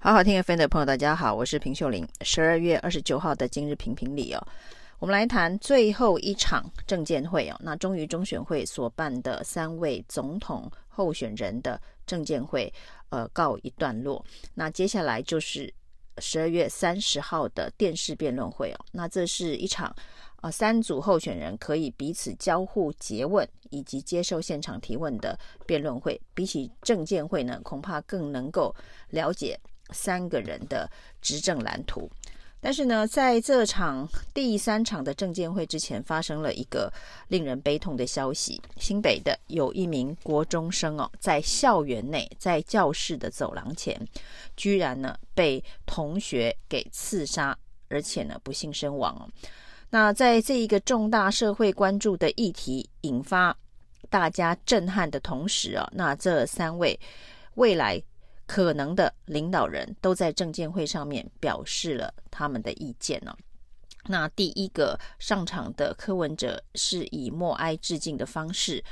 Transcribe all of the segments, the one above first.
好好听 FM 的朋友，大家好，我是平秀玲。十二月二十九号的今日评评理哦，我们来谈最后一场政见会哦。那终于中选会所办的三位总统候选人的政见会，呃，告一段落。那接下来就是十二月三十号的电视辩论会哦。那这是一场呃三组候选人可以彼此交互诘问以及接受现场提问的辩论会。比起政见会呢，恐怕更能够了解。三个人的执政蓝图，但是呢，在这场第三场的政见会之前，发生了一个令人悲痛的消息：新北的有一名国中生哦，在校园内，在教室的走廊前，居然呢被同学给刺杀，而且呢不幸身亡。那在这一个重大社会关注的议题引发大家震撼的同时啊，那这三位未来。可能的领导人都在政见会上面表示了他们的意见呢、哦。那第一个上场的柯文哲是以默哀致敬的方式，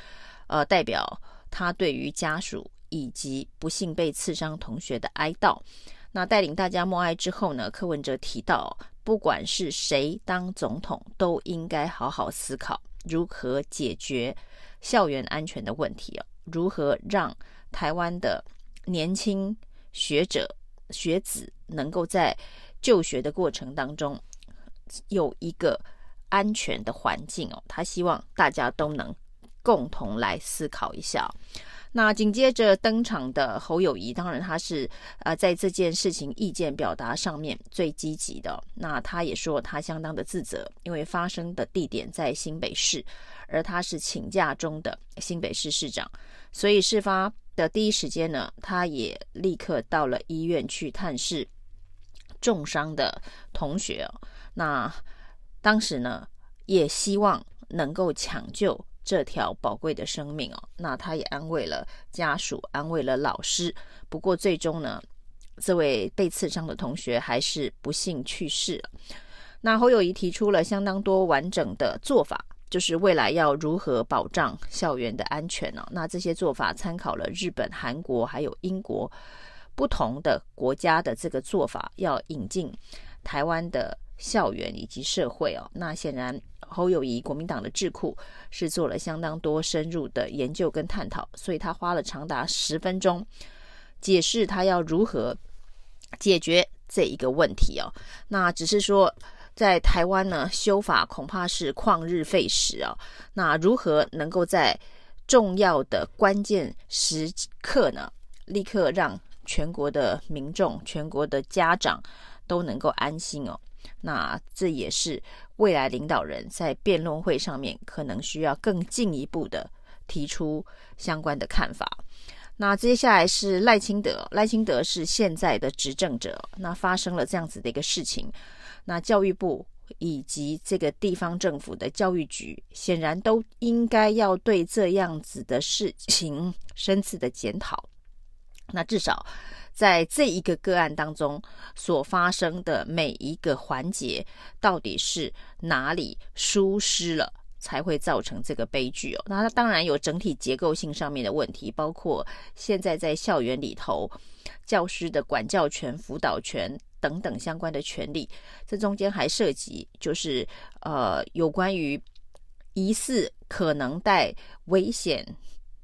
呃，代表他对于家属以及不幸被刺伤同学的哀悼。那带领大家默哀之后呢，柯文哲提到，不管是谁当总统，都应该好好思考如何解决校园安全的问题哦，如何让台湾的。年轻学者学子能够在就学的过程当中有一个安全的环境哦，他希望大家都能共同来思考一下。那紧接着登场的侯友宜，当然他是呃在这件事情意见表达上面最积极的。那他也说他相当的自责，因为发生的地点在新北市，而他是请假中的新北市市长，所以事发。的第一时间呢，他也立刻到了医院去探视重伤的同学。那当时呢，也希望能够抢救这条宝贵的生命哦。那他也安慰了家属，安慰了老师。不过最终呢，这位被刺伤的同学还是不幸去世了。那侯友谊提出了相当多完整的做法。就是未来要如何保障校园的安全呢？那这些做法参考了日本、韩国还有英国不同的国家的这个做法，要引进台湾的校园以及社会哦。那显然侯友谊国民党的智库是做了相当多深入的研究跟探讨，所以他花了长达十分钟解释他要如何解决这一个问题哦。那只是说。在台湾呢，修法恐怕是旷日费时啊。那如何能够在重要的关键时刻呢，立刻让全国的民众、全国的家长都能够安心哦？那这也是未来领导人在辩论会上面可能需要更进一步的提出相关的看法。那接下来是赖清德，赖清德是现在的执政者，那发生了这样子的一个事情。那教育部以及这个地方政府的教育局，显然都应该要对这样子的事情深次的检讨。那至少在这一个个案当中所发生的每一个环节，到底是哪里疏失了，才会造成这个悲剧哦？那它当然有整体结构性上面的问题，包括现在在校园里头教师的管教权、辅导权。等等相关的权利，这中间还涉及就是呃有关于疑似可能带危险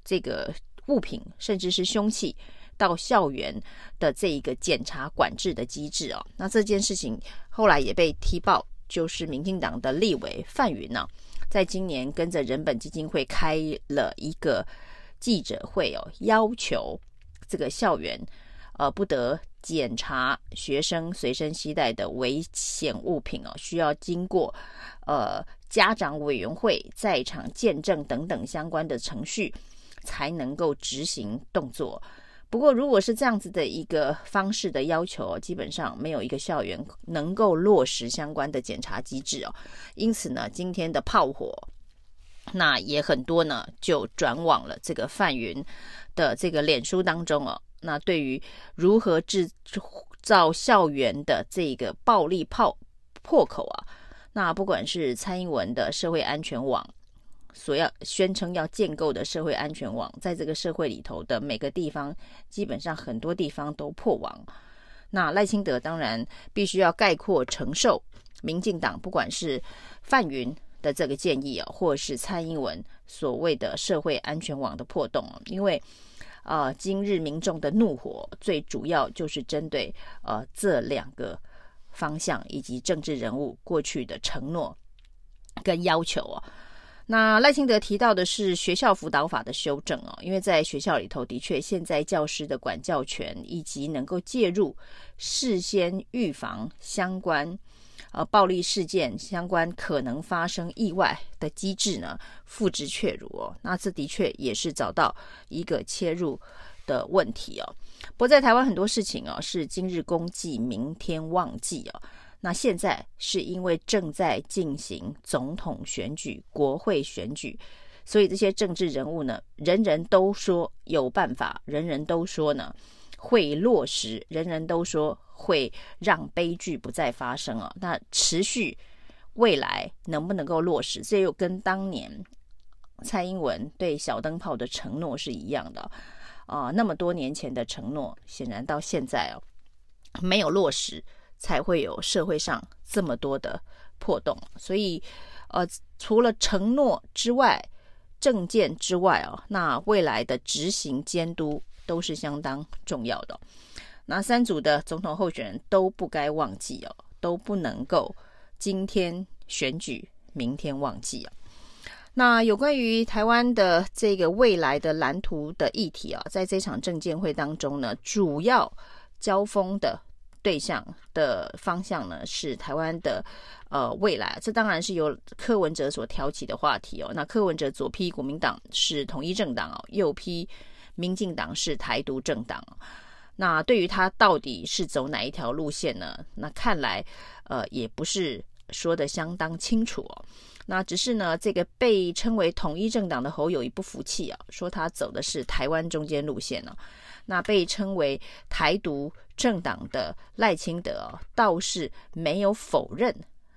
这个物品，甚至是凶器到校园的这一个检查管制的机制哦。那这件事情后来也被踢爆，就是民进党的立委范云呢，在今年跟着人本基金会开了一个记者会哦，要求这个校园呃不得。检查学生随身携带的危险物品哦，需要经过呃家长委员会在场见证等等相关的程序，才能够执行动作。不过，如果是这样子的一个方式的要求，基本上没有一个校园能够落实相关的检查机制哦。因此呢，今天的炮火那也很多呢，就转往了这个范云的这个脸书当中哦。那对于如何制造校园的这个暴力炮破口啊，那不管是蔡英文的社会安全网所要宣称要建构的社会安全网，在这个社会里头的每个地方，基本上很多地方都破网。那赖清德当然必须要概括承受民进党不管是范云的这个建议啊，或是蔡英文所谓的社会安全网的破洞啊，因为呃，今日民众的怒火最主要就是针对呃这两个方向以及政治人物过去的承诺跟要求啊。那赖清德提到的是学校辅导法的修正哦，因为在学校里头的确现在教师的管教权以及能够介入、事先预防相关呃暴力事件相关可能发生意外的机制呢，付之阙如哦。那这的确也是找到一个切入的问题哦。不过在台湾很多事情哦是今日公祭，明天忘记哦。那现在是因为正在进行总统选举、国会选举，所以这些政治人物呢，人人都说有办法，人人都说呢会落实，人人都说会让悲剧不再发生啊。那持续未来能不能够落实？这又跟当年蔡英文对小灯泡的承诺是一样的啊，那么多年前的承诺，显然到现在哦没有落实。才会有社会上这么多的破洞，所以，呃，除了承诺之外，政见之外哦，那未来的执行监督都是相当重要的。那三组的总统候选人都不该忘记哦，都不能够今天选举，明天忘记啊。那有关于台湾的这个未来的蓝图的议题啊，在这场政见会当中呢，主要交锋的。对象的方向呢，是台湾的呃未来，这当然是由柯文哲所挑起的话题哦。那柯文哲左批国民党是统一政党哦，右批民进党是台独政党。那对于他到底是走哪一条路线呢？那看来呃也不是说得相当清楚哦。那只是呢，这个被称为统一政党的侯友谊不服气啊，说他走的是台湾中间路线呢。那被称为台独政党的赖清德，倒是没有否认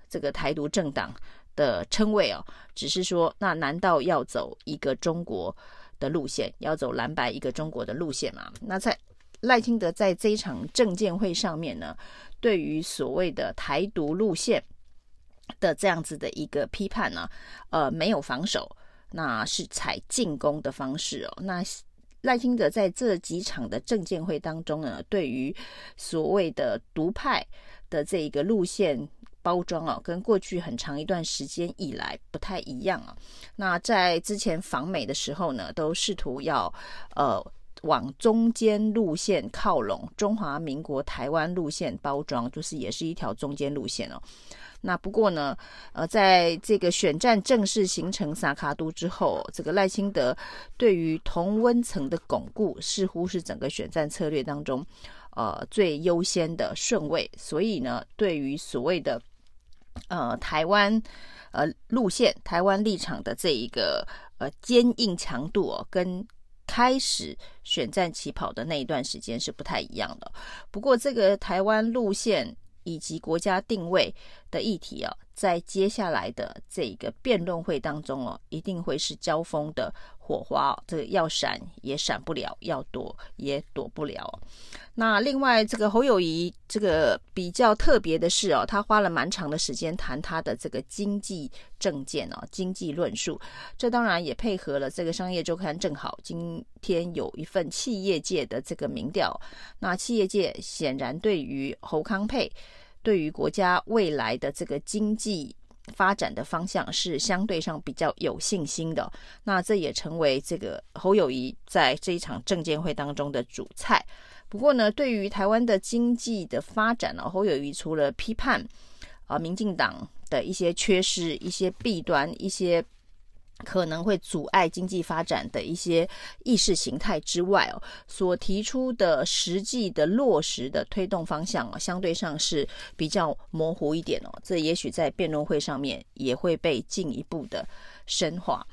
这个台独政党的称谓哦，只是说，那难道要走一个中国的路线，要走蓝白一个中国的路线嘛？那在赖清德在这一场政见会上面呢，对于所谓的台独路线的这样子的一个批判呢，呃，没有防守，那是采进攻的方式哦，那。赖清德在这几场的政见会当中呢，对于所谓的独派的这一个路线包装啊，跟过去很长一段时间以来不太一样啊。那在之前访美的时候呢，都试图要呃往中间路线靠拢，中华民国台湾路线包装，就是也是一条中间路线哦。那不过呢，呃，在这个选战正式形成萨卡都之后，这个赖清德对于同温层的巩固，似乎是整个选战策略当中，呃，最优先的顺位。所以呢，对于所谓的呃台湾呃路线、台湾立场的这一个呃坚硬强度哦，跟开始选战起跑的那一段时间是不太一样的。不过，这个台湾路线。以及国家定位的议题啊，在接下来的这个辩论会当中哦，一定会是交锋的火花哦。这个要闪也闪不了，要躲也躲不了。那另外，这个侯友宜这个比较特别的是哦，他花了蛮长的时间谈他的这个经济政见哦，经济论述。这当然也配合了这个商业周刊，正好今天有一份企业界的这个民调。那企业界显然对于侯康配。对于国家未来的这个经济发展的方向是相对上比较有信心的，那这也成为这个侯友谊在这一场证监会当中的主菜。不过呢，对于台湾的经济的发展呢，侯友谊除了批判啊民进党的一些缺失、一些弊端、一些。可能会阻碍经济发展的一些意识形态之外哦，所提出的实际的落实的推动方向哦，相对上是比较模糊一点哦。这也许在辩论会上面也会被进一步的深化。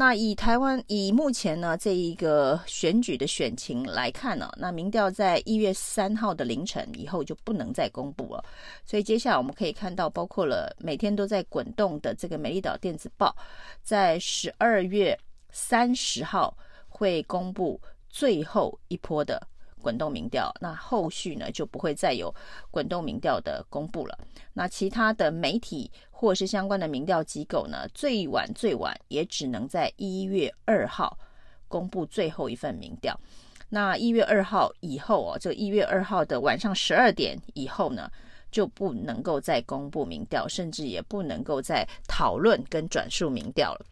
那以台湾以目前呢这一个选举的选情来看呢，那民调在一月三号的凌晨以后就不能再公布了。所以接下来我们可以看到，包括了每天都在滚动的这个《美丽岛电子报》，在十二月三十号会公布最后一波的滚动民调，那后续呢就不会再有滚动民调的公布了。那其他的媒体或是相关的民调机构呢，最晚最晚也只能在一月二号公布最后一份民调。那一月二号以后哦，这一月二号的晚上十二点以后呢，就不能够再公布民调，甚至也不能够再讨论跟转述民调了。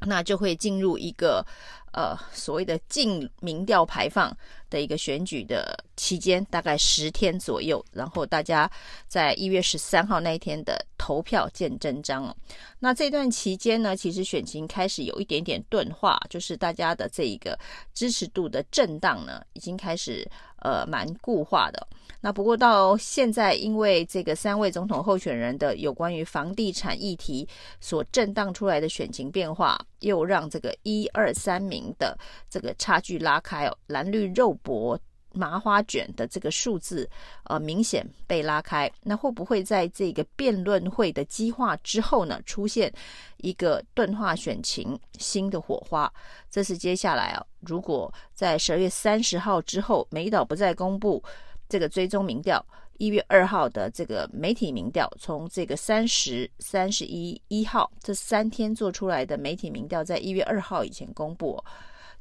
那就会进入一个呃所谓的净民调排放的一个选举的期间，大概十天左右。然后大家在一月十三号那一天的投票见真章哦。那这段期间呢，其实选情开始有一点点钝化，就是大家的这一个支持度的震荡呢，已经开始呃蛮固化的。那不过到现在，因为这个三位总统候选人的有关于房地产议题所震荡出来的选情变化，又让这个一二三名的这个差距拉开哦，蓝绿肉搏麻花卷的这个数字呃明显被拉开。那会不会在这个辩论会的激化之后呢，出现一个钝化选情新的火花？这是接下来啊，如果在十二月三十号之后，美岛不再公布。这个追踪民调，一月二号的这个媒体民调，从这个三十、三十一、一号这三天做出来的媒体民调，在一月二号以前公布，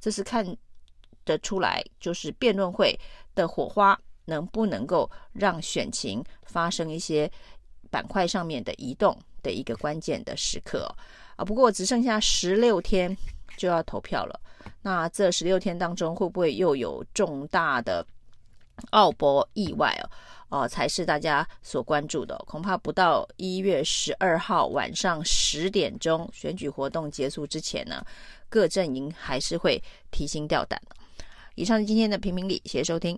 这是看得出来，就是辩论会的火花能不能够让选情发生一些板块上面的移动的一个关键的时刻啊。不过只剩下十六天就要投票了，那这十六天当中会不会又有重大的？奥博意外哦，哦，才是大家所关注的。恐怕不到一月十二号晚上十点钟选举活动结束之前呢，各阵营还是会提心吊胆。以上是今天的评评理，谢谢收听。